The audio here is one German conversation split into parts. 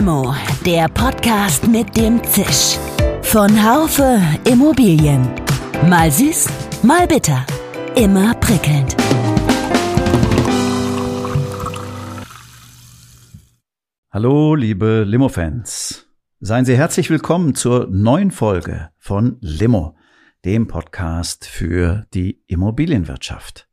Limo, der Podcast mit dem Zisch. Von Haufe Immobilien. Mal süß, mal bitter. Immer prickelnd. Hallo, liebe Limo-Fans. Seien Sie herzlich willkommen zur neuen Folge von Limo, dem Podcast für die Immobilienwirtschaft.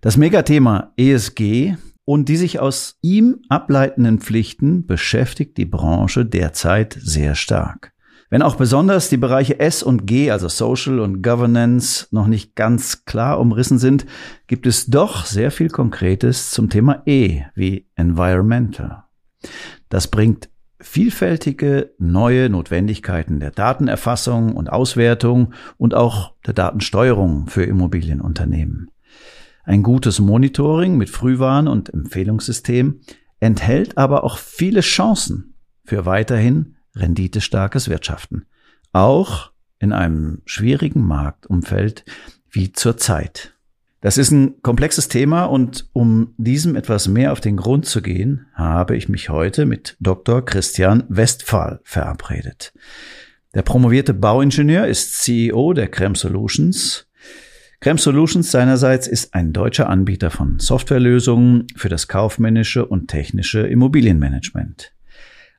Das Megathema ESG und die sich aus ihm ableitenden Pflichten beschäftigt die Branche derzeit sehr stark. Wenn auch besonders die Bereiche S und G, also Social und Governance, noch nicht ganz klar umrissen sind, gibt es doch sehr viel Konkretes zum Thema E wie Environmental. Das bringt vielfältige neue Notwendigkeiten der Datenerfassung und Auswertung und auch der Datensteuerung für Immobilienunternehmen. Ein gutes Monitoring mit Frühwarn- und Empfehlungssystem enthält aber auch viele Chancen für weiterhin renditestarkes Wirtschaften. Auch in einem schwierigen Marktumfeld wie zurzeit. Das ist ein komplexes Thema und um diesem etwas mehr auf den Grund zu gehen, habe ich mich heute mit Dr. Christian Westphal verabredet. Der promovierte Bauingenieur ist CEO der Crem Solutions Crem Solutions seinerseits ist ein deutscher Anbieter von Softwarelösungen für das kaufmännische und technische Immobilienmanagement.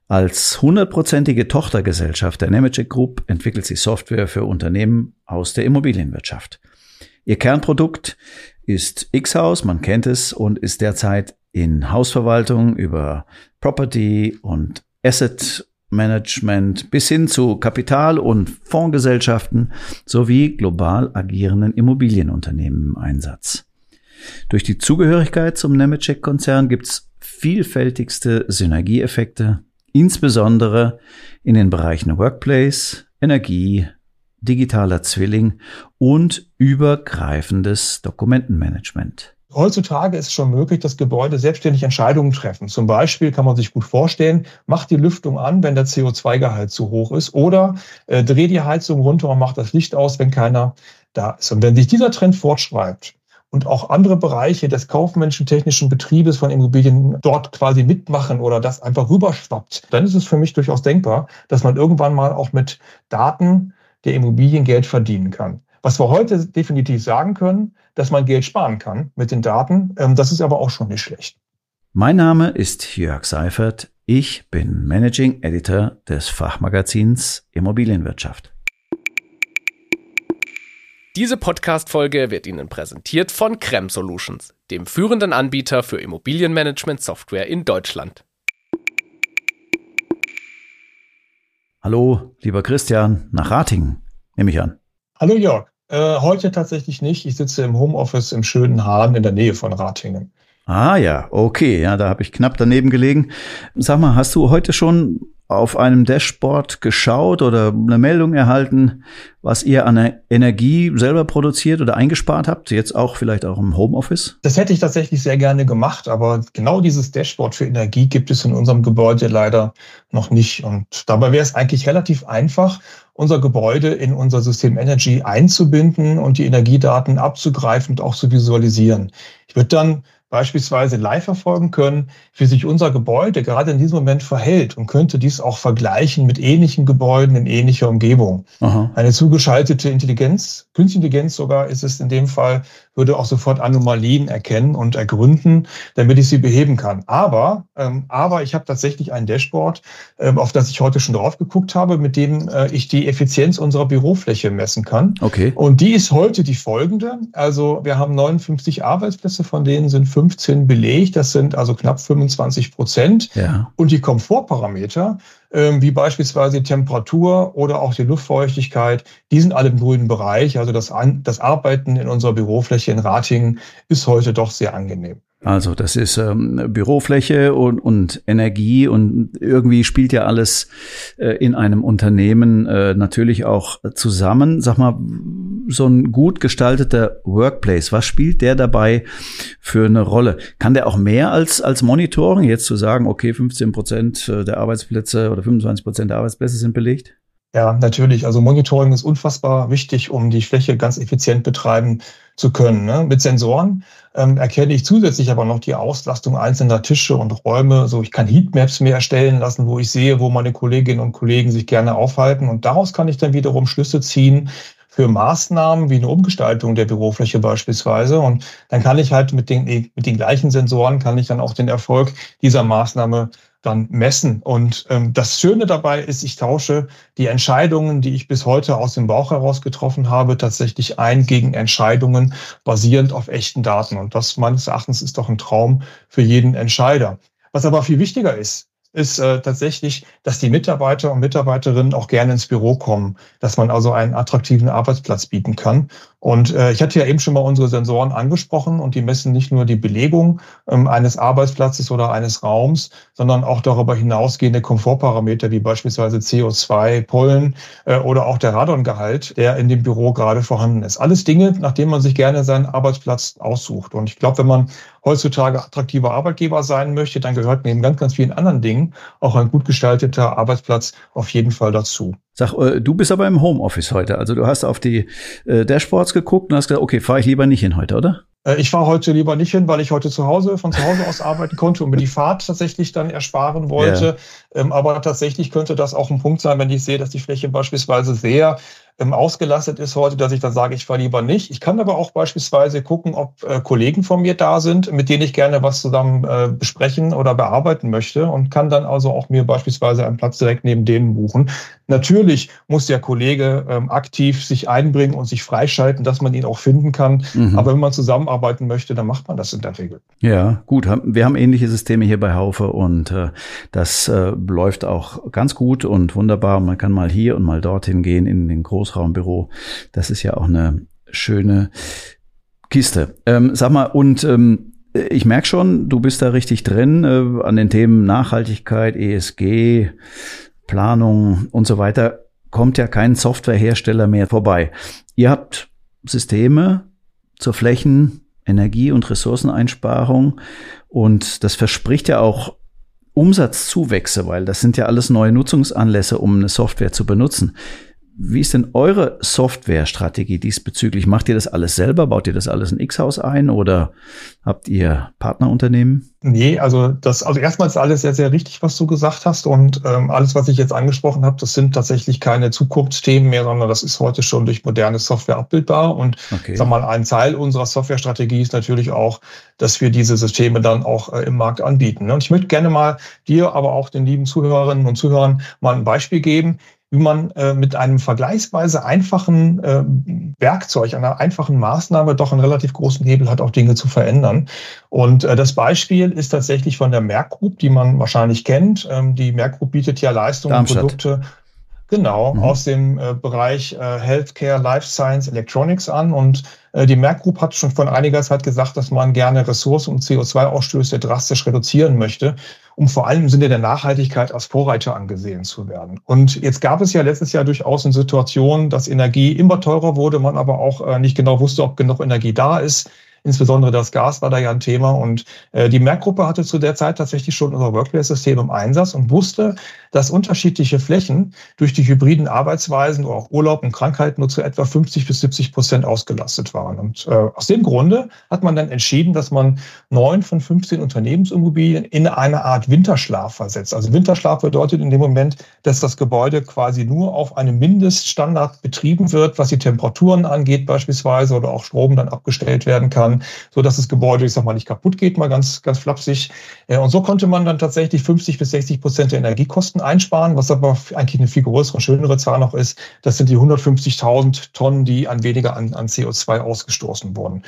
Als hundertprozentige Tochtergesellschaft der Nemetschek Group entwickelt sie Software für Unternehmen aus der Immobilienwirtschaft. Ihr Kernprodukt ist X-House, man kennt es, und ist derzeit in Hausverwaltung über Property und Asset Management bis hin zu Kapital- und Fondsgesellschaften sowie global agierenden Immobilienunternehmen im Einsatz. Durch die Zugehörigkeit zum Nemetschek-Konzern gibt's vielfältigste Synergieeffekte, insbesondere in den Bereichen Workplace, Energie, digitaler Zwilling und übergreifendes Dokumentenmanagement. Heutzutage ist es schon möglich, dass Gebäude selbstständig Entscheidungen treffen. Zum Beispiel kann man sich gut vorstellen, mach die Lüftung an, wenn der CO2-Gehalt zu hoch ist oder äh, dreh die Heizung runter und mach das Licht aus, wenn keiner da ist. Und wenn sich dieser Trend fortschreibt und auch andere Bereiche des kaufmännischen technischen Betriebes von Immobilien dort quasi mitmachen oder das einfach rüberschwappt, dann ist es für mich durchaus denkbar, dass man irgendwann mal auch mit Daten der Immobilien Geld verdienen kann. Was wir heute definitiv sagen können, dass man Geld sparen kann mit den Daten. Ähm, das ist aber auch schon nicht schlecht. Mein Name ist Jörg Seifert. Ich bin Managing Editor des Fachmagazins Immobilienwirtschaft. Diese Podcast-Folge wird Ihnen präsentiert von Crem Solutions, dem führenden Anbieter für Immobilienmanagement-Software in Deutschland. Hallo, lieber Christian, nach Ratingen, nehme ich an. Hallo Jörg. Äh, heute tatsächlich nicht. Ich sitze im Homeoffice im schönen Hahn in der Nähe von Ratingen. Ah ja, okay, ja, da habe ich knapp daneben gelegen. Sag mal, hast du heute schon auf einem Dashboard geschaut oder eine Meldung erhalten, was ihr an Energie selber produziert oder eingespart habt, jetzt auch vielleicht auch im Homeoffice? Das hätte ich tatsächlich sehr gerne gemacht, aber genau dieses Dashboard für Energie gibt es in unserem Gebäude leider noch nicht. Und dabei wäre es eigentlich relativ einfach, unser Gebäude in unser System Energy einzubinden und die Energiedaten abzugreifen und auch zu visualisieren. Ich würde dann beispielsweise live verfolgen können, wie sich unser Gebäude gerade in diesem Moment verhält und könnte dies auch vergleichen mit ähnlichen Gebäuden in ähnlicher Umgebung. Aha. Eine zugeschaltete Intelligenz, künstliche Intelligenz sogar ist es in dem Fall, würde auch sofort Anomalien erkennen und ergründen, damit ich sie beheben kann. Aber, ähm, aber ich habe tatsächlich ein Dashboard, ähm, auf das ich heute schon drauf geguckt habe, mit dem äh, ich die Effizienz unserer Bürofläche messen kann. Okay. Und die ist heute die folgende. Also wir haben 59 Arbeitsplätze, von denen sind 15 belegt. Das sind also knapp 25 Prozent. Ja. Und die Komfortparameter, wie beispielsweise die Temperatur oder auch die Luftfeuchtigkeit, die sind alle im grünen Bereich. Also das Arbeiten in unserer Bürofläche in Ratingen ist heute doch sehr angenehm. Also das ist ähm, Bürofläche und, und Energie und irgendwie spielt ja alles äh, in einem Unternehmen äh, natürlich auch zusammen. Sag mal, so ein gut gestalteter Workplace, was spielt der dabei für eine Rolle? Kann der auch mehr als, als Monitoring, jetzt zu sagen, okay, 15 Prozent der Arbeitsplätze oder 25 Prozent der Arbeitsplätze sind belegt? Ja, natürlich. Also Monitoring ist unfassbar wichtig, um die Fläche ganz effizient betreiben zu können. Ne? Mit Sensoren ähm, erkenne ich zusätzlich aber noch die Auslastung einzelner Tische und Räume. So, ich kann Heatmaps mir erstellen lassen, wo ich sehe, wo meine Kolleginnen und Kollegen sich gerne aufhalten. Und daraus kann ich dann wiederum Schlüsse ziehen für Maßnahmen wie eine Umgestaltung der Bürofläche beispielsweise. Und dann kann ich halt mit den, mit den gleichen Sensoren kann ich dann auch den Erfolg dieser Maßnahme dann messen. Und ähm, das Schöne dabei ist, ich tausche die Entscheidungen, die ich bis heute aus dem Bauch heraus getroffen habe, tatsächlich ein gegen Entscheidungen basierend auf echten Daten. Und das meines Erachtens ist doch ein Traum für jeden Entscheider. Was aber viel wichtiger ist, ist äh, tatsächlich, dass die Mitarbeiter und Mitarbeiterinnen auch gerne ins Büro kommen, dass man also einen attraktiven Arbeitsplatz bieten kann. Und äh, ich hatte ja eben schon mal unsere Sensoren angesprochen und die messen nicht nur die Belegung ähm, eines Arbeitsplatzes oder eines Raums, sondern auch darüber hinausgehende Komfortparameter wie beispielsweise CO2, Pollen äh, oder auch der Radongehalt, der in dem Büro gerade vorhanden ist. Alles Dinge, nach denen man sich gerne seinen Arbeitsplatz aussucht. Und ich glaube, wenn man heutzutage attraktiver Arbeitgeber sein möchte, dann gehört neben ganz, ganz vielen anderen Dingen auch ein gut gestalteter Arbeitsplatz auf jeden Fall dazu. Sag, äh, du bist aber im Homeoffice heute. Also du hast auf die äh, Dashboards geguckt und hast gesagt, okay, fahre ich lieber nicht hin heute, oder? Äh, ich fahre heute lieber nicht hin, weil ich heute zu Hause, von zu Hause aus arbeiten konnte und mir die Fahrt tatsächlich dann ersparen wollte. Ähm, aber tatsächlich könnte das auch ein Punkt sein, wenn ich sehe, dass die Fläche beispielsweise sehr ähm, ausgelastet ist heute, dass ich dann sage, ich fahre lieber nicht. Ich kann aber auch beispielsweise gucken, ob äh, Kollegen von mir da sind, mit denen ich gerne was zusammen äh, besprechen oder bearbeiten möchte und kann dann also auch mir beispielsweise einen Platz direkt neben denen buchen. Natürlich muss der Kollege ähm, aktiv sich einbringen und sich freischalten, dass man ihn auch finden kann. Mhm. Aber wenn man zusammenarbeiten möchte, dann macht man das in der Regel. Ja, gut. Wir haben ähnliche Systeme hier bei Haufe und äh, das läuft auch ganz gut und wunderbar. Man kann mal hier und mal dorthin gehen in den Großraumbüro. Das ist ja auch eine schöne Kiste. Ähm, sag mal, und ähm, ich merke schon, du bist da richtig drin äh, an den Themen Nachhaltigkeit, ESG, Planung und so weiter, kommt ja kein Softwarehersteller mehr vorbei. Ihr habt Systeme zur Flächen, Energie- und Ressourceneinsparung und das verspricht ja auch Umsatzzuwächse, weil das sind ja alles neue Nutzungsanlässe, um eine Software zu benutzen. Wie ist denn eure Softwarestrategie diesbezüglich? Macht ihr das alles selber? Baut ihr das alles in X-Haus ein oder habt ihr Partnerunternehmen? Nee, also das, also erstmal ist alles sehr, sehr richtig, was du gesagt hast. Und ähm, alles, was ich jetzt angesprochen habe, das sind tatsächlich keine Zukunftsthemen mehr, sondern das ist heute schon durch moderne Software abbildbar. Und okay. sag mal, ein Teil unserer Softwarestrategie ist natürlich auch, dass wir diese Systeme dann auch äh, im Markt anbieten. Und ich möchte gerne mal dir, aber auch den lieben Zuhörerinnen und Zuhörern mal ein Beispiel geben, wie man äh, mit einem vergleichsweise einfachen äh, Werkzeug, einer einfachen Maßnahme doch einen relativ großen Hebel hat, auch Dinge zu verändern. Und äh, das Beispiel ist tatsächlich von der Merck Group, die man wahrscheinlich kennt. Ähm, die Merck Group bietet ja Leistungen und Produkte Genau, mhm. aus dem äh, Bereich äh, Healthcare, Life Science, Electronics an. Und äh, die Merck Group hat schon von einiger Zeit gesagt, dass man gerne Ressourcen und CO2-Ausstöße drastisch reduzieren möchte, um vor allem im Sinne der Nachhaltigkeit als Vorreiter angesehen zu werden. Und jetzt gab es ja letztes Jahr durchaus eine Situation, dass Energie immer teurer wurde, man aber auch äh, nicht genau wusste, ob genug Energie da ist. Insbesondere das Gas war da ja ein Thema. Und äh, die Merck-Gruppe hatte zu der Zeit tatsächlich schon unser Workplace-System im Einsatz und wusste, dass unterschiedliche Flächen durch die hybriden Arbeitsweisen oder auch Urlaub und Krankheit nur zu etwa 50 bis 70 Prozent ausgelastet waren. Und äh, aus dem Grunde hat man dann entschieden, dass man neun von 15 Unternehmensimmobilien in eine Art Winterschlaf versetzt. Also Winterschlaf bedeutet in dem Moment, dass das Gebäude quasi nur auf einem Mindeststandard betrieben wird, was die Temperaturen angeht beispielsweise oder auch Strom dann abgestellt werden kann so dass das Gebäude, ich sag mal, nicht kaputt geht, mal ganz, ganz flapsig. Und so konnte man dann tatsächlich 50 bis 60 Prozent der Energiekosten einsparen, was aber eigentlich eine viel größere, schönere Zahl noch ist. Das sind die 150.000 Tonnen, die an weniger an, an CO2 ausgestoßen wurden.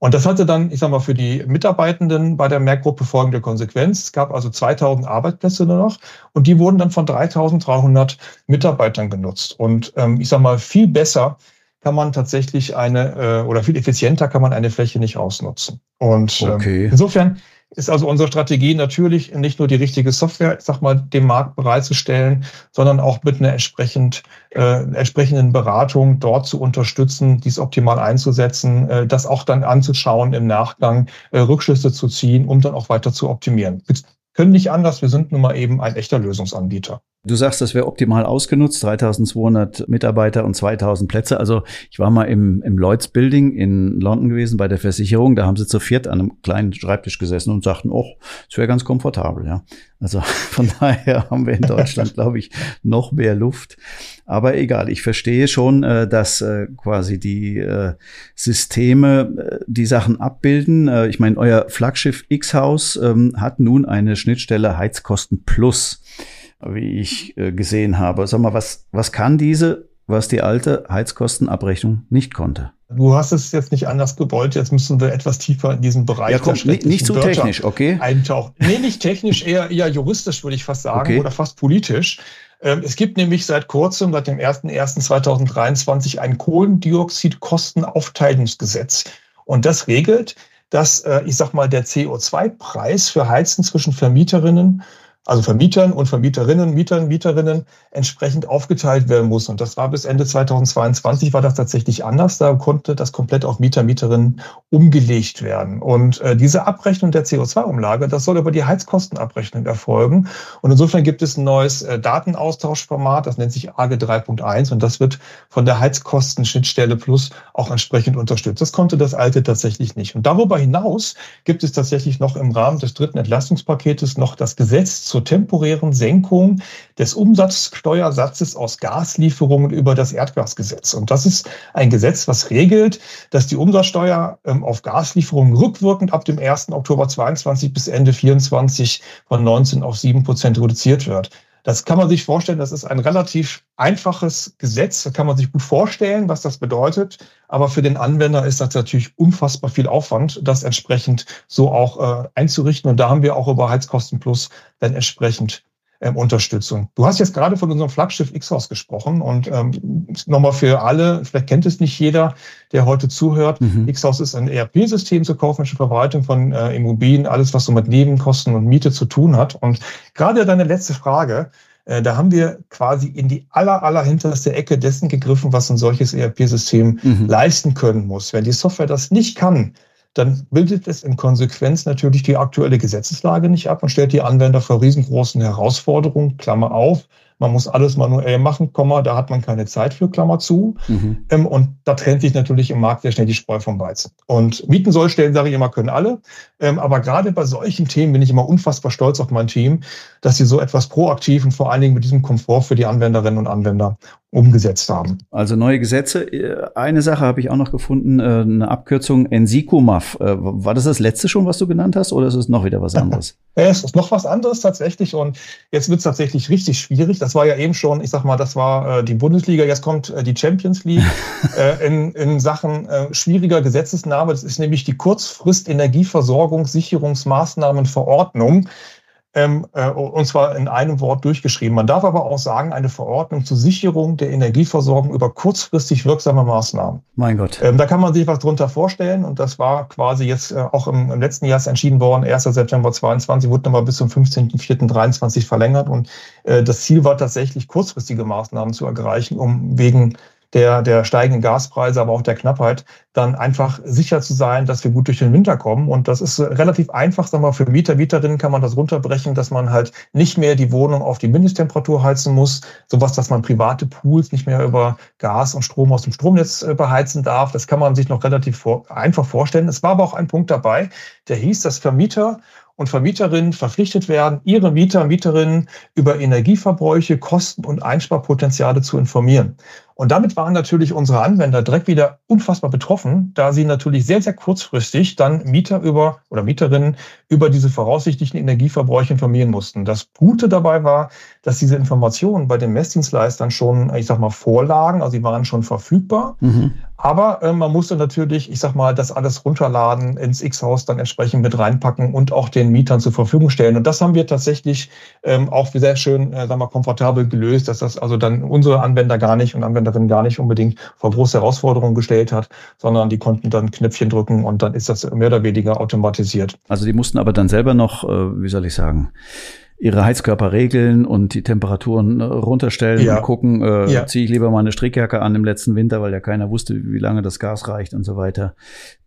Und das hatte dann, ich sag mal, für die Mitarbeitenden bei der Merkgruppe folgende Konsequenz. Es gab also 2000 Arbeitsplätze nur noch und die wurden dann von 3300 Mitarbeitern genutzt. Und ähm, ich sag mal, viel besser kann man tatsächlich eine äh, oder viel effizienter kann man eine Fläche nicht ausnutzen. Und ähm, okay. ähm, insofern ist also unsere Strategie natürlich nicht nur die richtige Software, ich sag mal, dem Markt bereitzustellen, sondern auch mit einer entsprechend, äh, entsprechenden Beratung dort zu unterstützen, dies optimal einzusetzen, äh, das auch dann anzuschauen im Nachgang, äh, Rückschlüsse zu ziehen, um dann auch weiter zu optimieren. Wir können nicht anders, wir sind nun mal eben ein echter Lösungsanbieter. Du sagst, das wäre optimal ausgenutzt, 3200 Mitarbeiter und 2000 Plätze. Also ich war mal im, im Lloyds Building in London gewesen bei der Versicherung. Da haben sie zu viert an einem kleinen Schreibtisch gesessen und sagten, oh, es wäre ganz komfortabel. Ja, Also von daher haben wir in Deutschland, glaube ich, noch mehr Luft. Aber egal, ich verstehe schon, äh, dass äh, quasi die äh, Systeme die Sachen abbilden. Ich meine, euer Flaggschiff X-Haus ähm, hat nun eine Schnittstelle Heizkosten Plus wie ich äh, gesehen habe. Sag mal, was, was kann diese, was die alte Heizkostenabrechnung nicht konnte? Du hast es jetzt nicht anders gewollt, jetzt müssen wir etwas tiefer in diesen Bereich ja, komm, nicht, nicht zu Wörter technisch, okay? Eintauchen. Nee, nicht technisch, eher, eher juristisch, würde ich fast sagen, okay. oder fast politisch. Ähm, es gibt nämlich seit kurzem, seit dem 01.01.2023, ein Kohlendioxid-Kostenaufteilungsgesetz. Und das regelt, dass, äh, ich sag mal, der CO2-Preis für Heizen zwischen Vermieterinnen also Vermietern und Vermieterinnen, Mietern, Mieterinnen entsprechend aufgeteilt werden muss. Und das war bis Ende 2022 war das tatsächlich anders. Da konnte das komplett auf Mieter, Mieterinnen umgelegt werden. Und äh, diese Abrechnung der CO2-Umlage, das soll über die Heizkostenabrechnung erfolgen. Und insofern gibt es ein neues äh, Datenaustauschformat, das nennt sich AGE 3.1 und das wird von der Heizkostenschnittstelle Plus auch entsprechend unterstützt. Das konnte das alte tatsächlich nicht. Und darüber hinaus gibt es tatsächlich noch im Rahmen des dritten Entlastungspaketes noch das Gesetz zur zur temporären Senkung des Umsatzsteuersatzes aus Gaslieferungen über das Erdgasgesetz. Und das ist ein Gesetz, was regelt, dass die Umsatzsteuer ähm, auf Gaslieferungen rückwirkend ab dem 1. Oktober 22 bis Ende 24 von 19 auf 7 Prozent reduziert wird. Das kann man sich vorstellen, das ist ein relativ einfaches Gesetz. Da kann man sich gut vorstellen, was das bedeutet. Aber für den Anwender ist das natürlich unfassbar viel Aufwand, das entsprechend so auch äh, einzurichten. Und da haben wir auch über Heizkosten Plus dann entsprechend ähm, Unterstützung. Du hast jetzt gerade von unserem Flaggschiff Xhaus gesprochen und ähm, nochmal für alle, vielleicht kennt es nicht jeder, der heute zuhört. Mhm. Xhaus ist ein ERP-System zur kaufmännischen Verwaltung von äh, Immobilien, alles was so mit Nebenkosten und Miete zu tun hat. Und gerade deine letzte Frage, äh, da haben wir quasi in die aller, aller hinterste Ecke dessen gegriffen, was ein solches ERP-System mhm. leisten können muss. Wenn die Software das nicht kann, dann bildet es in Konsequenz natürlich die aktuelle Gesetzeslage nicht ab und stellt die Anwender vor riesengroßen Herausforderungen, Klammer auf, man muss alles manuell machen, Komma, da hat man keine Zeit für, Klammer zu. Mhm. Ähm, und da trennt sich natürlich im Markt sehr schnell die Spreu vom Weizen. Und Mieten soll stellen, sage ich immer, können alle. Ähm, aber gerade bei solchen Themen bin ich immer unfassbar stolz auf mein Team, dass sie so etwas proaktiv und vor allen Dingen mit diesem Komfort für die Anwenderinnen und Anwender umgesetzt haben. Also neue Gesetze. Eine Sache habe ich auch noch gefunden, äh, eine Abkürzung NSICOMAF. Äh, war das das letzte schon, was du genannt hast, oder ist es noch wieder was anderes? es ist noch was anderes tatsächlich und jetzt wird es tatsächlich richtig schwierig. Das war ja eben schon, ich sag mal, das war äh, die Bundesliga, jetzt kommt die Champions League in, in Sachen schwieriger Gesetzesnahme. Das ist nämlich die Kurzfrist Energieversorgungssicherungsmaßnahmenverordnung ähm, äh, und zwar in einem Wort durchgeschrieben. Man darf aber auch sagen, eine Verordnung zur Sicherung der Energieversorgung über kurzfristig wirksame Maßnahmen. Mein Gott. Ähm, da kann man sich was drunter vorstellen und das war quasi jetzt äh, auch im, im, letzten Jahr entschieden worden, 1. September 22 wurde nochmal bis zum 15.04.23 verlängert und äh, das Ziel war tatsächlich kurzfristige Maßnahmen zu ergreichen, um wegen der, der steigenden Gaspreise, aber auch der Knappheit, dann einfach sicher zu sein, dass wir gut durch den Winter kommen. Und das ist relativ einfach, sagen wir, für Mieter, Mieterinnen kann man das runterbrechen, dass man halt nicht mehr die Wohnung auf die Mindesttemperatur heizen muss. Sowas, dass man private Pools nicht mehr über Gas und Strom aus dem Stromnetz äh, beheizen darf. Das kann man sich noch relativ vor, einfach vorstellen. Es war aber auch ein Punkt dabei, der hieß, dass Vermieter und Vermieterinnen verpflichtet werden, ihre Mieter, Mieterinnen über Energieverbräuche, Kosten und Einsparpotenziale zu informieren. Und damit waren natürlich unsere Anwender direkt wieder unfassbar betroffen, da sie natürlich sehr, sehr kurzfristig dann Mieter über oder Mieterinnen über diese voraussichtlichen Energieverbräuche informieren mussten. Das Gute dabei war, dass diese Informationen bei den Messdienstleistern schon, ich sag mal, vorlagen, also sie waren schon verfügbar. Mhm. Aber äh, man musste natürlich, ich sag mal, das alles runterladen, ins X-Haus dann entsprechend mit reinpacken und auch den Mietern zur Verfügung stellen. Und das haben wir tatsächlich ähm, auch sehr schön, äh, sagen wir, komfortabel gelöst, dass das also dann unsere Anwender gar nicht und Anwenderinnen gar nicht unbedingt vor große Herausforderungen gestellt hat, sondern die konnten dann Knöpfchen drücken und dann ist das mehr oder weniger automatisiert. Also die mussten aber dann selber noch, äh, wie soll ich sagen, ihre Heizkörper regeln und die Temperaturen äh, runterstellen ja. und gucken, äh, ja. ziehe ich lieber mal eine Strickjacke an im letzten Winter, weil ja keiner wusste, wie lange das Gas reicht und so weiter.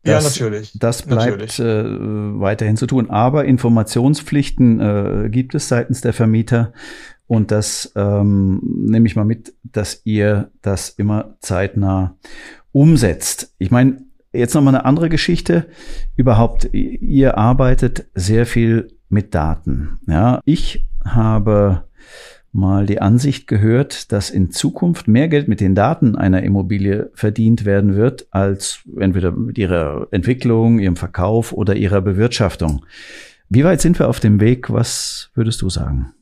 Das, ja, natürlich. Das bleibt natürlich. Äh, weiterhin zu tun. Aber Informationspflichten äh, gibt es seitens der Vermieter. Und das ähm, nehme ich mal mit, dass ihr das immer zeitnah umsetzt. Ich meine, jetzt nochmal eine andere Geschichte. Überhaupt, ihr arbeitet sehr viel mit Daten. Ja, ich habe mal die Ansicht gehört, dass in Zukunft mehr Geld mit den Daten einer Immobilie verdient werden wird, als entweder mit ihrer Entwicklung, ihrem Verkauf oder ihrer Bewirtschaftung. Wie weit sind wir auf dem Weg? Was würdest du sagen?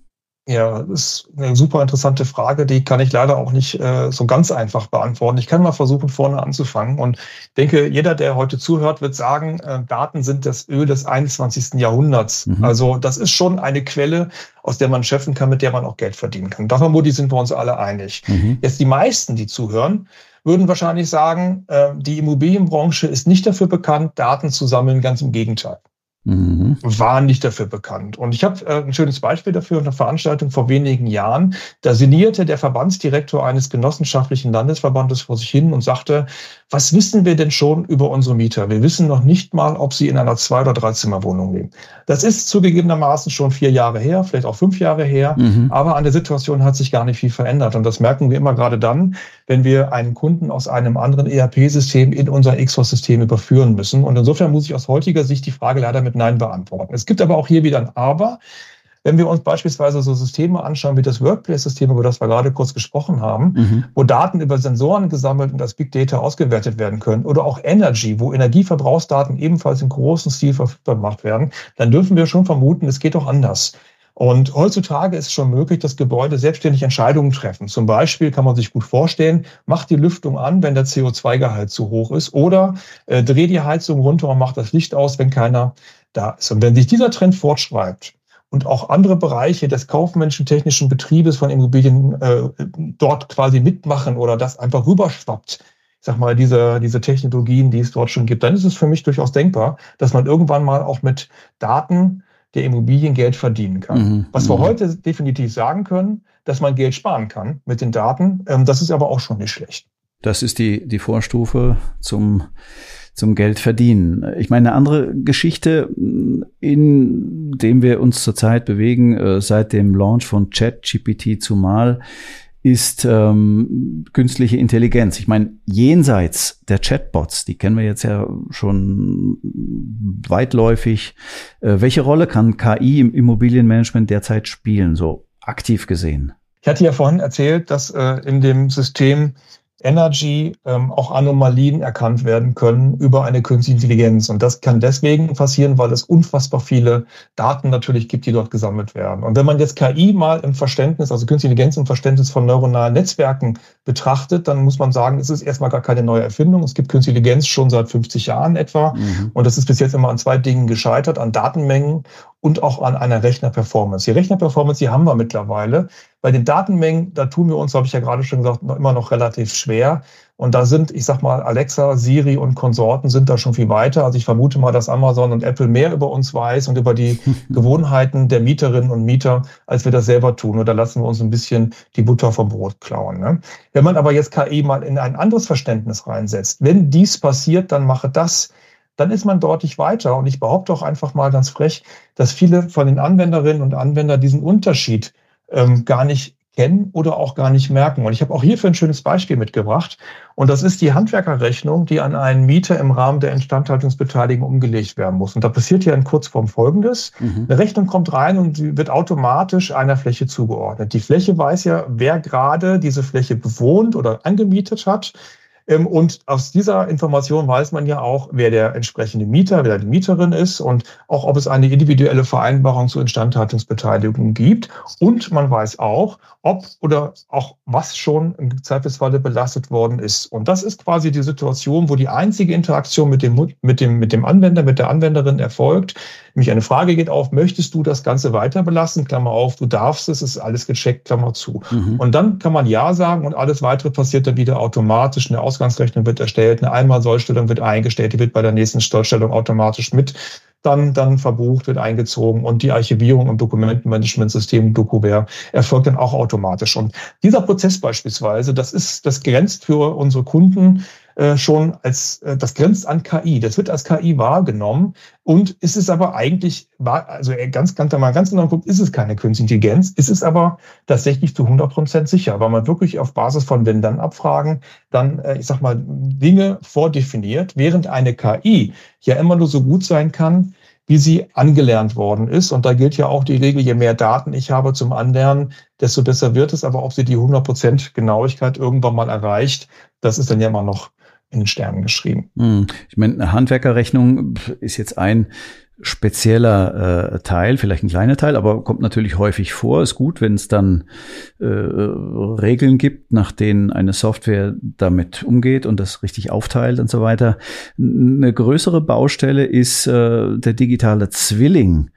Ja, das ist eine super interessante Frage, die kann ich leider auch nicht äh, so ganz einfach beantworten. Ich kann mal versuchen, vorne anzufangen und denke, jeder, der heute zuhört, wird sagen, äh, Daten sind das Öl des 21. Jahrhunderts. Mhm. Also das ist schon eine Quelle, aus der man schöpfen kann, mit der man auch Geld verdienen kann. Davon sind wir uns alle einig. Mhm. Jetzt die meisten, die zuhören, würden wahrscheinlich sagen, äh, die Immobilienbranche ist nicht dafür bekannt, Daten zu sammeln, ganz im Gegenteil mhm. waren nicht dafür bekannt. Und ich habe äh, ein schönes Beispiel dafür, eine Veranstaltung vor wenigen Jahren. Da sinnierte der Verbandsdirektor eines genossenschaftlichen Landesverbandes vor sich hin und sagte, was wissen wir denn schon über unsere Mieter? Wir wissen noch nicht mal, ob sie in einer Zwei- oder Dreizimmerwohnung leben. Das ist zugegebenermaßen schon vier Jahre her, vielleicht auch fünf Jahre her, mhm. aber an der Situation hat sich gar nicht viel verändert. Und das merken wir immer gerade dann, wenn wir einen Kunden aus einem anderen ERP-System in unser XOS-System überführen müssen. Und insofern muss ich aus heutiger Sicht die Frage leider mit Nein beantworten. Es gibt aber auch hier wieder ein Aber. Wenn wir uns beispielsweise so Systeme anschauen wie das Workplace-System, über das wir gerade kurz gesprochen haben, mhm. wo Daten über Sensoren gesammelt und als Big Data ausgewertet werden können, oder auch Energy, wo Energieverbrauchsdaten ebenfalls in großem Stil verfügbar gemacht werden, dann dürfen wir schon vermuten, es geht auch anders. Und heutzutage ist es schon möglich, dass Gebäude selbstständig Entscheidungen treffen. Zum Beispiel kann man sich gut vorstellen, macht die Lüftung an, wenn der CO2-Gehalt zu hoch ist, oder äh, dreh die Heizung runter und macht das Licht aus, wenn keiner da ist. Und wenn sich dieser Trend fortschreibt, und auch andere Bereiche des kaufmännischen technischen Betriebes von Immobilien äh, dort quasi mitmachen oder das einfach rüberschwappt, ich sag mal, diese, diese Technologien, die es dort schon gibt, dann ist es für mich durchaus denkbar, dass man irgendwann mal auch mit Daten der Immobilien Geld verdienen kann. Mhm. Was wir mhm. heute definitiv sagen können, dass man Geld sparen kann mit den Daten, ähm, das ist aber auch schon nicht schlecht. Das ist die, die Vorstufe zum zum Geld verdienen. Ich meine, eine andere Geschichte, in dem wir uns zurzeit bewegen, äh, seit dem Launch von ChatGPT zumal, ist ähm, künstliche Intelligenz. Ich meine, jenseits der Chatbots, die kennen wir jetzt ja schon weitläufig. Äh, welche Rolle kann KI im Immobilienmanagement derzeit spielen, so aktiv gesehen? Ich hatte ja vorhin erzählt, dass äh, in dem System Energy ähm, auch Anomalien erkannt werden können über eine künstliche Intelligenz. Und das kann deswegen passieren, weil es unfassbar viele Daten natürlich gibt, die dort gesammelt werden. Und wenn man jetzt KI mal im Verständnis, also künstliche Intelligenz im Verständnis von neuronalen Netzwerken betrachtet, dann muss man sagen, es ist erstmal gar keine neue Erfindung. Es gibt künstliche Intelligenz schon seit 50 Jahren etwa. Mhm. Und das ist bis jetzt immer an zwei Dingen gescheitert, an Datenmengen und auch an einer Rechnerperformance. Die Rechnerperformance, die haben wir mittlerweile. Bei den Datenmengen, da tun wir uns, habe ich ja gerade schon gesagt, noch immer noch relativ schwer. Und da sind, ich sag mal, Alexa, Siri und Konsorten sind da schon viel weiter. Also ich vermute mal, dass Amazon und Apple mehr über uns weiß und über die Gewohnheiten der Mieterinnen und Mieter, als wir das selber tun. Und da lassen wir uns ein bisschen die Butter vom Brot klauen. Ne? Wenn man aber jetzt KI mal in ein anderes Verständnis reinsetzt, wenn dies passiert, dann mache das dann ist man deutlich weiter. Und ich behaupte auch einfach mal ganz frech, dass viele von den Anwenderinnen und Anwendern diesen Unterschied ähm, gar nicht kennen oder auch gar nicht merken. Und ich habe auch hierfür ein schönes Beispiel mitgebracht. Und das ist die Handwerkerrechnung, die an einen Mieter im Rahmen der Instandhaltungsbeteiligung umgelegt werden muss. Und da passiert hier in Kurzform Folgendes. Mhm. Eine Rechnung kommt rein und sie wird automatisch einer Fläche zugeordnet. Die Fläche weiß ja, wer gerade diese Fläche bewohnt oder angemietet hat. Ähm, und aus dieser Information weiß man ja auch, wer der entsprechende Mieter, wer die Mieterin ist und auch, ob es eine individuelle Vereinbarung zur Instandhaltungsbeteiligung gibt. Und man weiß auch, ob oder auch was schon im Zweifelsfalle belastet worden ist. Und das ist quasi die Situation, wo die einzige Interaktion mit dem, mit dem, mit dem Anwender, mit der Anwenderin erfolgt. Nämlich eine Frage geht auf, möchtest du das Ganze weiter belassen? Klammer auf, du darfst es, ist alles gecheckt, Klammer zu. Mhm. Und dann kann man Ja sagen und alles weitere passiert dann wieder automatisch. Eine Ausgangsrechnung wird erstellt, eine Einmalsollstellung wird eingestellt, die wird bei der nächsten Steuerstellung automatisch mit dann, dann verbucht, wird eingezogen und die Archivierung im Dokumentenmanagementsystem DokuWare erfolgt dann auch automatisch. Und dieser Prozess beispielsweise, das ist, das grenzt für unsere Kunden äh, schon als, äh, das grenzt an KI. Das wird als KI wahrgenommen und ist es aber eigentlich, also ganz, ganz, mal ganz genau guckt, ist es keine Künstliche Intelligenz, ist es aber tatsächlich zu 100 Prozent sicher, weil man wirklich auf Basis von Wenn-Dann-Abfragen dann, äh, ich sag mal, Dinge vordefiniert, während eine KI ja immer nur so gut sein kann, wie sie angelernt worden ist. Und da gilt ja auch die Regel, je mehr Daten ich habe zum Anlernen, desto besser wird es. Aber ob sie die 100% Genauigkeit irgendwann mal erreicht, das ist dann ja immer noch in den Sternen geschrieben. Hm. Ich meine, eine Handwerkerrechnung ist jetzt ein spezieller äh, Teil, vielleicht ein kleiner Teil, aber kommt natürlich häufig vor. Ist gut, wenn es dann äh, Regeln gibt, nach denen eine Software damit umgeht und das richtig aufteilt und so weiter. Eine größere Baustelle ist äh, der digitale Zwilling.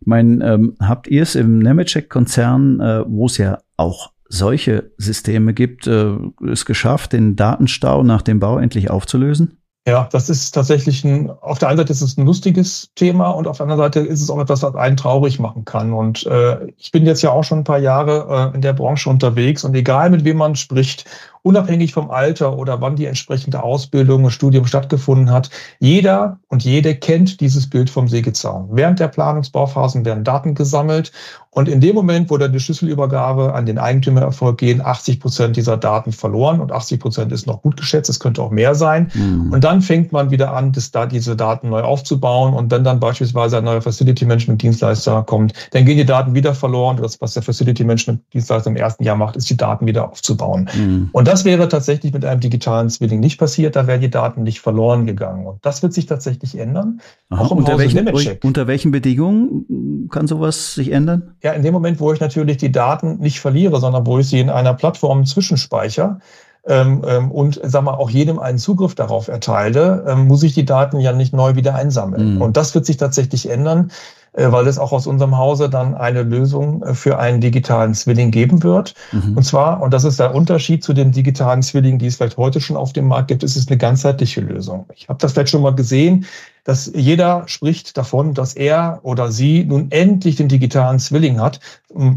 Ich meine, ähm, habt ihr es im Nemetschek-Konzern, äh, wo es ja auch solche Systeme gibt, äh, es geschafft, den Datenstau nach dem Bau endlich aufzulösen? Ja, das ist tatsächlich ein, auf der einen Seite ist es ein lustiges Thema und auf der anderen Seite ist es auch etwas, was einen traurig machen kann. Und äh, ich bin jetzt ja auch schon ein paar Jahre äh, in der Branche unterwegs und egal mit wem man spricht, unabhängig vom Alter oder wann die entsprechende Ausbildung, Studium stattgefunden hat, jeder und jede kennt dieses Bild vom Sägezaun. Während der Planungsbauphasen werden Daten gesammelt und in dem Moment, wo dann die Schlüsselübergabe an den Eigentümer erfolgt, gehen 80 Prozent dieser Daten verloren und 80 Prozent ist noch gut geschätzt. Es könnte auch mehr sein. Mhm. Und dann fängt man wieder an, das, da diese Daten neu aufzubauen. Und wenn dann beispielsweise ein neuer Facility Management Dienstleister kommt, dann gehen die Daten wieder verloren. Das, was der Facility Management Dienstleister im ersten Jahr macht, ist die Daten wieder aufzubauen. Mhm. Und das wäre tatsächlich mit einem digitalen Zwilling nicht passiert. Da wären die Daten nicht verloren gegangen. Und das wird sich tatsächlich ändern. Aha, unter, welchen, unter welchen Bedingungen kann sowas sich ändern? Ja, in dem Moment, wo ich natürlich die Daten nicht verliere, sondern wo ich sie in einer Plattform zwischenspeichere ähm, ähm, und sag mal auch jedem einen Zugriff darauf erteile, ähm, muss ich die Daten ja nicht neu wieder einsammeln. Mhm. Und das wird sich tatsächlich ändern. Äh, weil es auch aus unserem Hause dann eine Lösung äh, für einen digitalen Zwilling geben wird. Mhm. Und zwar, und das ist der Unterschied zu den digitalen Zwillingen, die es vielleicht heute schon auf dem Markt gibt, ist es eine ganzheitliche Lösung. Ich habe das vielleicht schon mal gesehen dass jeder spricht davon, dass er oder sie nun endlich den digitalen Zwilling hat,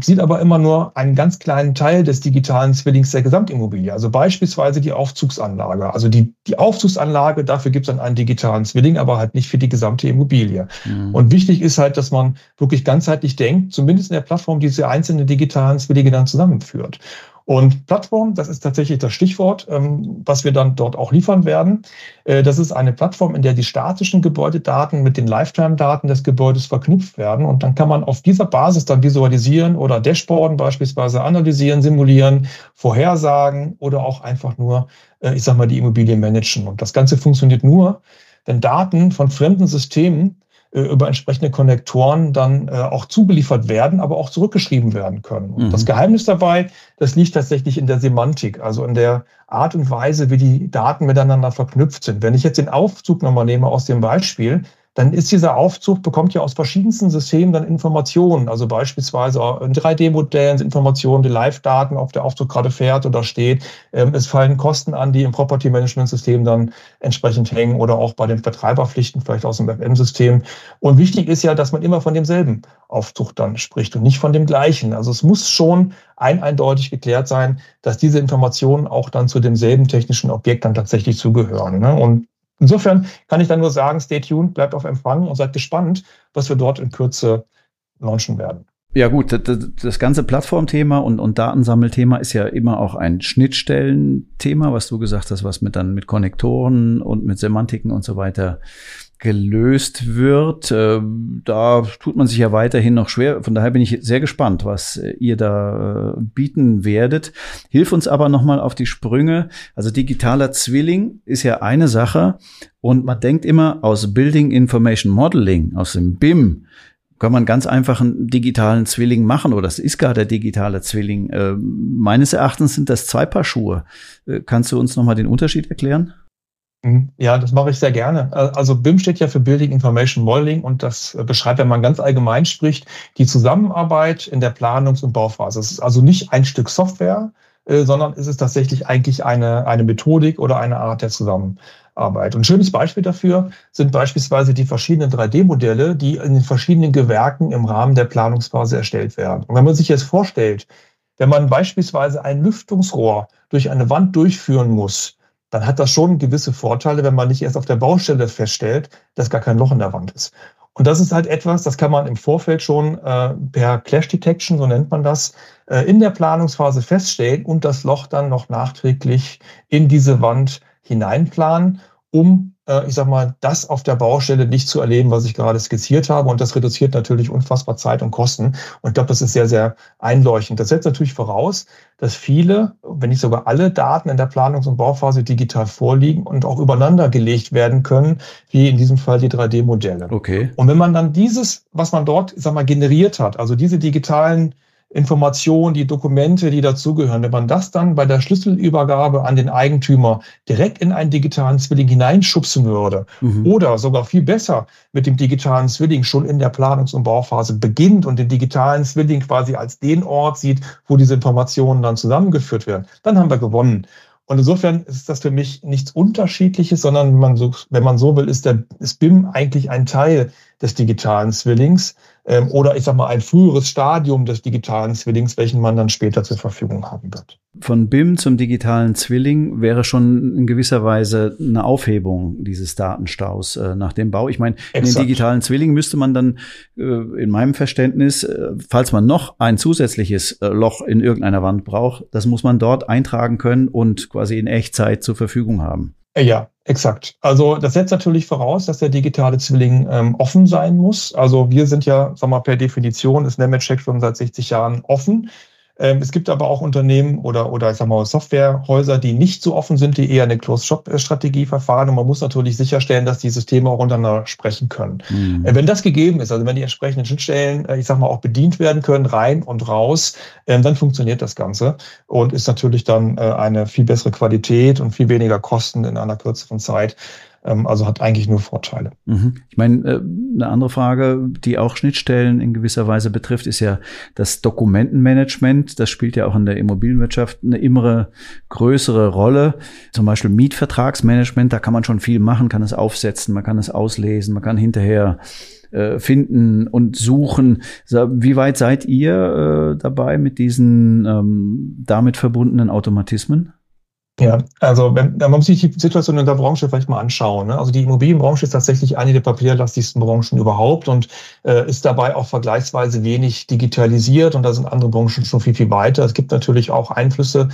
sieht aber immer nur einen ganz kleinen Teil des digitalen Zwillings der Gesamtimmobilie. Also beispielsweise die Aufzugsanlage. Also die, die Aufzugsanlage, dafür gibt es dann einen digitalen Zwilling, aber halt nicht für die gesamte Immobilie. Mhm. Und wichtig ist halt, dass man wirklich ganzheitlich denkt, zumindest in der Plattform diese einzelnen digitalen Zwillinge dann zusammenführt. Und Plattform, das ist tatsächlich das Stichwort, ähm, was wir dann dort auch liefern werden. Äh, das ist eine Plattform, in der die statischen Gebäudedaten mit den Lifetime-Daten des Gebäudes verknüpft werden. Und dann kann man auf dieser Basis dann visualisieren oder Dashboarden beispielsweise analysieren, simulieren, vorhersagen oder auch einfach nur, äh, ich sag mal, die Immobilie managen. Und das Ganze funktioniert nur, wenn Daten von fremden Systemen über entsprechende Konnektoren dann äh, auch zugeliefert werden, aber auch zurückgeschrieben werden können. Und mhm. das Geheimnis dabei, das liegt tatsächlich in der Semantik, also in der Art und Weise, wie die Daten miteinander verknüpft sind. Wenn ich jetzt den Aufzug nochmal nehme aus dem Beispiel, dann ist dieser Aufzug, bekommt ja aus verschiedensten Systemen dann Informationen, also beispielsweise in 3D-Modellen Informationen, die Live-Daten, ob der Aufzug gerade fährt oder steht. Ähm, es fallen Kosten an, die im Property-Management-System dann entsprechend hängen oder auch bei den Vertreiberpflichten, vielleicht aus dem FM-System. Und wichtig ist ja, dass man immer von demselben Aufzug dann spricht und nicht von dem gleichen. Also es muss schon ein eindeutig geklärt sein, dass diese Informationen auch dann zu demselben technischen Objekt dann tatsächlich zugehören. Ne? Und Insofern kann ich dann nur sagen, stay tuned, bleibt auf Empfang und seid gespannt, was wir dort in Kürze launchen werden. Ja gut, das, ganze Plattformthema und, und Datensammelthema ist ja immer auch ein Schnittstellenthema, was du gesagt hast, was mit dann mit Konnektoren und mit Semantiken und so weiter gelöst wird. Ähm, da tut man sich ja weiterhin noch schwer. Von daher bin ich sehr gespannt, was äh, ihr da äh, bieten werdet. Hilf uns aber nochmal auf die Sprünge. Also digitaler Zwilling ist ja eine Sache und man denkt immer aus Building Information Modeling, aus dem BIM, kann man ganz einfach einen digitalen Zwilling machen oder das ist gar der digitale Zwilling. Äh, meines Erachtens sind das zwei Paar Schuhe. Äh, kannst du uns nochmal den Unterschied erklären? Mhm. Ja, das mache ich sehr gerne. Also BIM steht ja für Building Information Modeling und das beschreibt, wenn man ganz allgemein spricht, die Zusammenarbeit in der Planungs- und Bauphase. Es ist also nicht ein Stück Software, äh, sondern es ist tatsächlich eigentlich eine, eine Methodik oder eine Art der Zusammenarbeit. Und ein schönes Beispiel dafür sind beispielsweise die verschiedenen 3D-Modelle, die in den verschiedenen Gewerken im Rahmen der Planungsphase erstellt werden. Und wenn man sich jetzt vorstellt, wenn man beispielsweise ein Lüftungsrohr durch eine Wand durchführen muss, dann hat das schon gewisse Vorteile, wenn man nicht erst auf der Baustelle feststellt, dass gar kein Loch in der Wand ist. Und das ist halt etwas, das kann man im Vorfeld schon äh, per Clash Detection, so nennt man das, äh, in der Planungsphase feststellen und das Loch dann noch nachträglich in diese Wand hineinplanen, um äh, ich sag mal, das auf der Baustelle nicht zu erleben, was ich gerade skizziert habe. Und das reduziert natürlich unfassbar Zeit und Kosten. Und ich glaube, das ist sehr, sehr einleuchtend. Das setzt natürlich voraus, dass viele, wenn nicht sogar alle Daten in der Planungs- und Bauphase digital vorliegen und auch übereinander gelegt werden können, wie in diesem Fall die 3D-Modelle. Okay. Und wenn man dann dieses, was man dort, ich sag mal, generiert hat, also diese digitalen Informationen, die Dokumente, die dazugehören, wenn man das dann bei der Schlüsselübergabe an den Eigentümer direkt in einen digitalen Zwilling hineinschubsen würde mhm. oder sogar viel besser mit dem digitalen Zwilling schon in der Planungs- und Bauphase beginnt und den digitalen Zwilling quasi als den Ort sieht, wo diese Informationen dann zusammengeführt werden, dann haben wir gewonnen. Und insofern ist das für mich nichts Unterschiedliches, sondern wenn man so, wenn man so will, ist der ist BIM eigentlich ein Teil des digitalen Zwillings ähm, oder ich sag mal ein früheres Stadium des digitalen Zwillings, welchen man dann später zur Verfügung haben wird. Von BIM zum digitalen Zwilling wäre schon in gewisser Weise eine Aufhebung dieses Datenstaus äh, nach dem Bau. Ich meine, in den digitalen Zwilling müsste man dann äh, in meinem Verständnis, äh, falls man noch ein zusätzliches äh, Loch in irgendeiner Wand braucht, das muss man dort eintragen können und quasi in Echtzeit zur Verfügung haben. Ja, exakt. Also das setzt natürlich voraus, dass der digitale Zwilling ähm, offen sein muss. Also wir sind ja, sag mal, per Definition ist Nemetschek schon seit 60 Jahren offen. Ähm, es gibt aber auch Unternehmen oder, oder ich sag mal Softwarehäuser, die nicht so offen sind, die eher eine Closed-Shop-Strategie verfahren. Und man muss natürlich sicherstellen, dass die Systeme auch untereinander sprechen können. Mhm. Äh, wenn das gegeben ist, also wenn die entsprechenden Schnittstellen, äh, ich sag mal, auch bedient werden können, rein und raus, ähm, dann funktioniert das Ganze und ist natürlich dann äh, eine viel bessere Qualität und viel weniger Kosten in einer kürzeren Zeit. Ähm, also hat eigentlich nur Vorteile. Mhm. Ich meine, äh, eine andere Frage, die auch Schnittstellen in gewisser Weise betrifft, ist ja das Dokumentenmanagement. Das spielt ja auch in der Immobilienwirtschaft eine immer größere Rolle. Zum Beispiel Mietvertragsmanagement, da kann man schon viel machen, kann es aufsetzen, man kann es auslesen, man kann hinterher äh, finden und suchen. Wie weit seid ihr äh, dabei mit diesen ähm, damit verbundenen Automatismen? Ja, also wenn, man muss sich die Situation in der Branche vielleicht mal anschauen. Ne? Also die Immobilienbranche ist tatsächlich eine der papierlastigsten Branchen überhaupt und äh, ist dabei auch vergleichsweise wenig digitalisiert und da sind andere Branchen schon viel, viel weiter. Es gibt natürlich auch Einflüsse,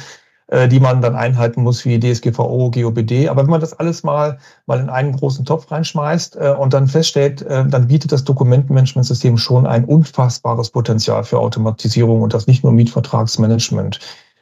äh, die man dann einhalten muss, wie DSGVO, GOBD. Aber wenn man das alles mal, mal in einen großen Topf reinschmeißt äh, und dann feststellt, äh, dann bietet das Dokumentenmanagementsystem schon ein unfassbares Potenzial für Automatisierung und das nicht nur Mietvertragsmanagement.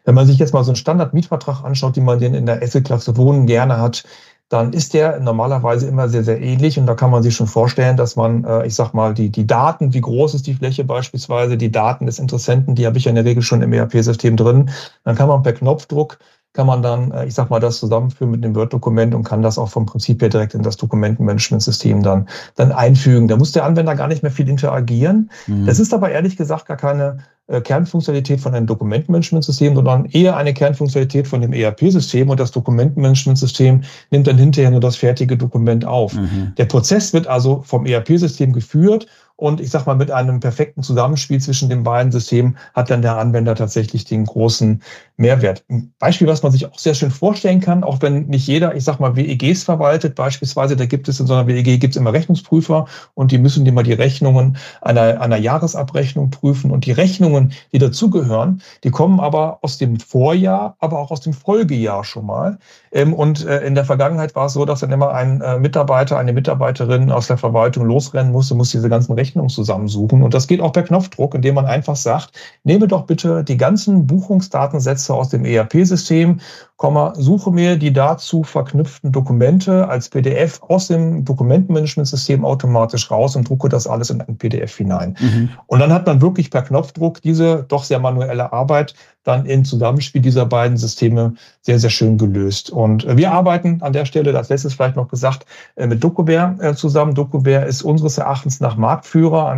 Wenn man sich jetzt mal so einen Standard-Mietvertrag anschaut, die man den in der Asset-Klasse Wohnen gerne hat, dann ist der normalerweise immer sehr, sehr ähnlich. Und da kann man sich schon vorstellen, dass man, äh, ich sag mal, die, die Daten, wie groß ist die Fläche beispielsweise, die Daten des Interessenten, die habe ich ja in der Regel schon im ERP-System drin. Dann kann man per Knopfdruck kann man dann, äh, ich sag mal, das zusammenführen mit dem Word-Dokument und kann das auch vom Prinzip her direkt in das Dokumentenmanagementsystem dann, dann einfügen. Da muss der Anwender gar nicht mehr viel interagieren. Mhm. Das ist aber ehrlich gesagt gar keine äh, Kernfunktionalität von einem Dokumentenmanagementsystem, sondern eher eine Kernfunktionalität von dem ERP-System und das Dokumentenmanagementsystem nimmt dann hinterher nur das fertige Dokument auf. Mhm. Der Prozess wird also vom ERP-System geführt und ich sag mal, mit einem perfekten Zusammenspiel zwischen den beiden Systemen hat dann der Anwender tatsächlich den großen Mehrwert. Ein Beispiel, was man sich auch sehr schön vorstellen kann, auch wenn nicht jeder, ich sag mal, WEGs verwaltet, beispielsweise, da gibt es in so einer WEG gibt es immer Rechnungsprüfer und die müssen immer die Rechnungen einer, einer Jahresabrechnung prüfen und die Rechnungen, die dazugehören, die kommen aber aus dem Vorjahr, aber auch aus dem Folgejahr schon mal. Ähm, und äh, in der Vergangenheit war es so, dass dann immer ein äh, Mitarbeiter, eine Mitarbeiterin aus der Verwaltung losrennen musste, muss diese ganzen Rechnungen zusammensuchen. Und das geht auch per Knopfdruck, indem man einfach sagt, nehme doch bitte die ganzen Buchungsdatensätze aus dem ERP-System suche mir die dazu verknüpften Dokumente als PDF aus dem Dokumentenmanagementsystem automatisch raus und drucke das alles in ein PDF hinein. Mhm. Und dann hat man wirklich per Knopfdruck diese doch sehr manuelle Arbeit dann im Zusammenspiel dieser beiden Systeme sehr, sehr schön gelöst. Und äh, wir arbeiten an der Stelle, als letztes vielleicht noch gesagt, äh, mit Dokubert äh, zusammen. Dokubert ist unseres Erachtens nach Marktführer,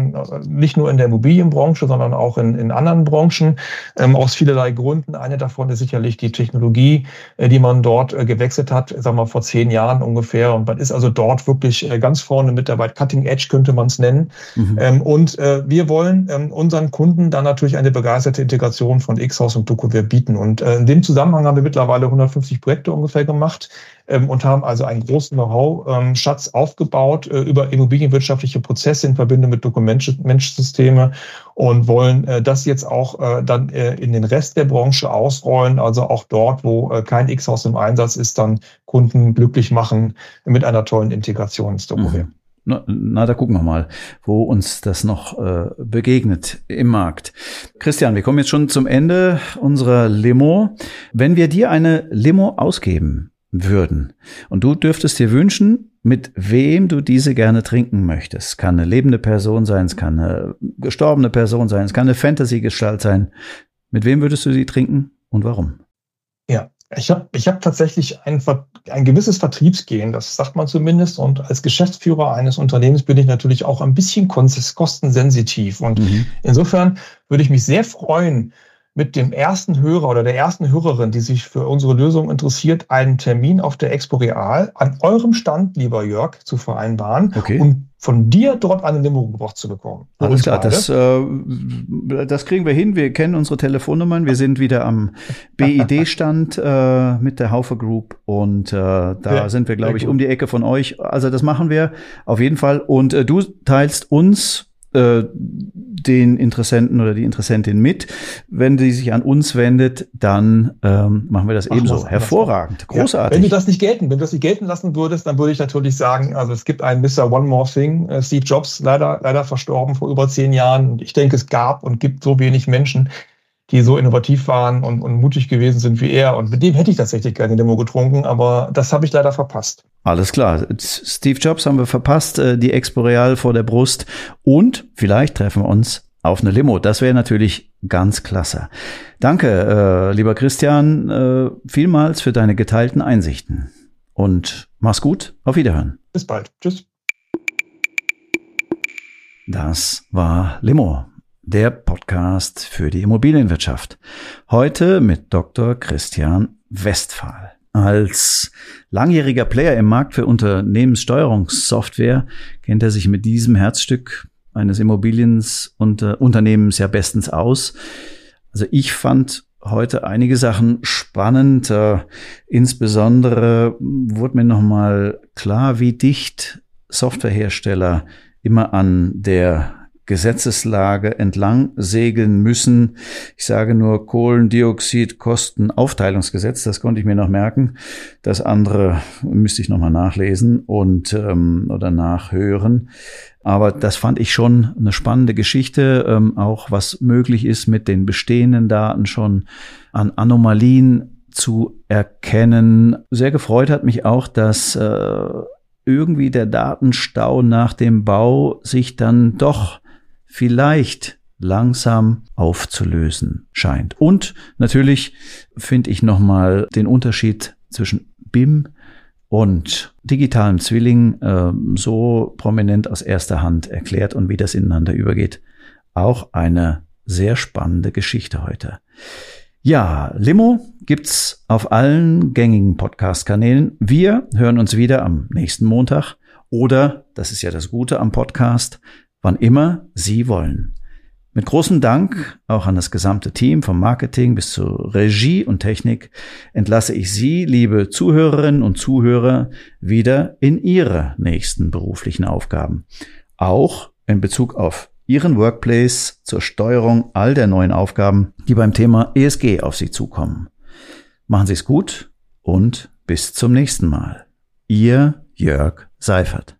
nicht nur in der Immobilienbranche, sondern auch in, in anderen Branchen, ähm, aus vielerlei Gründen. Eine davon ist sicherlich die Technologie, die man dort gewechselt hat, sagen wir vor zehn Jahren ungefähr. Und man ist also dort wirklich ganz vorne mit dabei. Cutting Edge könnte man es nennen. Mhm. Ähm, und wir wollen ähm, unseren Kunden dann natürlich eine begeisterte Integration von X-Haus und DokuWare bieten. Und äh, in dem Zusammenhang haben wir mittlerweile 150 Projekte ungefähr gemacht ähm, und haben also einen großen Know-how-Schatz aufgebaut äh, über immobilienwirtschaftliche Prozesse in Verbindung mit Dokumentsysteme und wollen äh, das jetzt auch äh, dann äh, in den Rest der Branche ausrollen, also auch dort, wo äh, kein X-Haus im Einsatz ist, dann Kunden glücklich machen mit einer tollen Integration ins DokuWare. Mhm. Na, na, da gucken wir mal, wo uns das noch äh, begegnet im Markt. Christian, wir kommen jetzt schon zum Ende unserer Limo. Wenn wir dir eine Limo ausgeben würden und du dürftest dir wünschen, mit wem du diese gerne trinken möchtest. Kann eine lebende Person sein, es kann eine gestorbene Person sein, es kann eine Fantasy-Gestalt sein. Mit wem würdest du sie trinken und warum? Ja, ich habe ich hab tatsächlich ein, ein gewisses Vertriebsgehen, das sagt man zumindest. Und als Geschäftsführer eines Unternehmens bin ich natürlich auch ein bisschen kostensensitiv. Und mhm. insofern würde ich mich sehr freuen, mit dem ersten Hörer oder der ersten Hörerin, die sich für unsere Lösung interessiert, einen Termin auf der Expo Real an eurem Stand, lieber Jörg, zu vereinbaren okay. und von dir dort eine Limo gebracht zu bekommen. Alles klar, das, äh, das kriegen wir hin. Wir kennen unsere Telefonnummern. Wir sind wieder am BID-Stand äh, mit der Haufe Group und äh, da ja, sind wir, glaube ich, um die Ecke von euch. Also das machen wir auf jeden Fall. Und äh, du teilst uns äh, den Interessenten oder die Interessentin mit. Wenn die sich an uns wendet, dann ähm, machen wir das machen ebenso. Hervorragend, großartig. Ja, wenn du das nicht gelten, wenn du das nicht gelten lassen würdest, dann würde ich natürlich sagen, also es gibt einen Mr. One More Thing, äh, Steve Jobs, leider, leider verstorben vor über zehn Jahren. Und ich denke, es gab und gibt so wenig Menschen, die so innovativ waren und, und mutig gewesen sind wie er. Und mit dem hätte ich tatsächlich gerne Demo getrunken, aber das habe ich leider verpasst. Alles klar. Steve Jobs haben wir verpasst, äh, die Expo Real vor der Brust. Und vielleicht treffen wir uns auf eine Limo. Das wäre natürlich ganz klasse. Danke, äh, lieber Christian, äh, vielmals für deine geteilten Einsichten. Und mach's gut. Auf Wiederhören. Bis bald. Tschüss. Das war Limo der Podcast für die Immobilienwirtschaft. Heute mit Dr. Christian Westphal. Als langjähriger Player im Markt für Unternehmenssteuerungssoftware kennt er sich mit diesem Herzstück eines Immobiliens und äh, Unternehmens ja bestens aus. Also ich fand heute einige Sachen spannend. Äh, insbesondere wurde mir nochmal klar, wie dicht Softwarehersteller immer an der Gesetzeslage entlang segeln müssen. Ich sage nur Kohlendioxidkostenaufteilungsgesetz, das konnte ich mir noch merken. Das andere müsste ich nochmal nachlesen und ähm, oder nachhören. Aber das fand ich schon eine spannende Geschichte, ähm, auch was möglich ist mit den bestehenden Daten schon an Anomalien zu erkennen. Sehr gefreut hat mich auch, dass äh, irgendwie der Datenstau nach dem Bau sich dann doch vielleicht langsam aufzulösen scheint. Und natürlich finde ich nochmal den Unterschied zwischen BIM und digitalem Zwilling äh, so prominent aus erster Hand erklärt und wie das ineinander übergeht. Auch eine sehr spannende Geschichte heute. Ja, Limo gibt's auf allen gängigen Podcast-Kanälen. Wir hören uns wieder am nächsten Montag oder, das ist ja das Gute am Podcast, wann immer Sie wollen. Mit großem Dank auch an das gesamte Team vom Marketing bis zur Regie und Technik entlasse ich Sie, liebe Zuhörerinnen und Zuhörer, wieder in Ihre nächsten beruflichen Aufgaben. Auch in Bezug auf Ihren Workplace zur Steuerung all der neuen Aufgaben, die beim Thema ESG auf Sie zukommen. Machen Sie es gut und bis zum nächsten Mal. Ihr Jörg Seifert.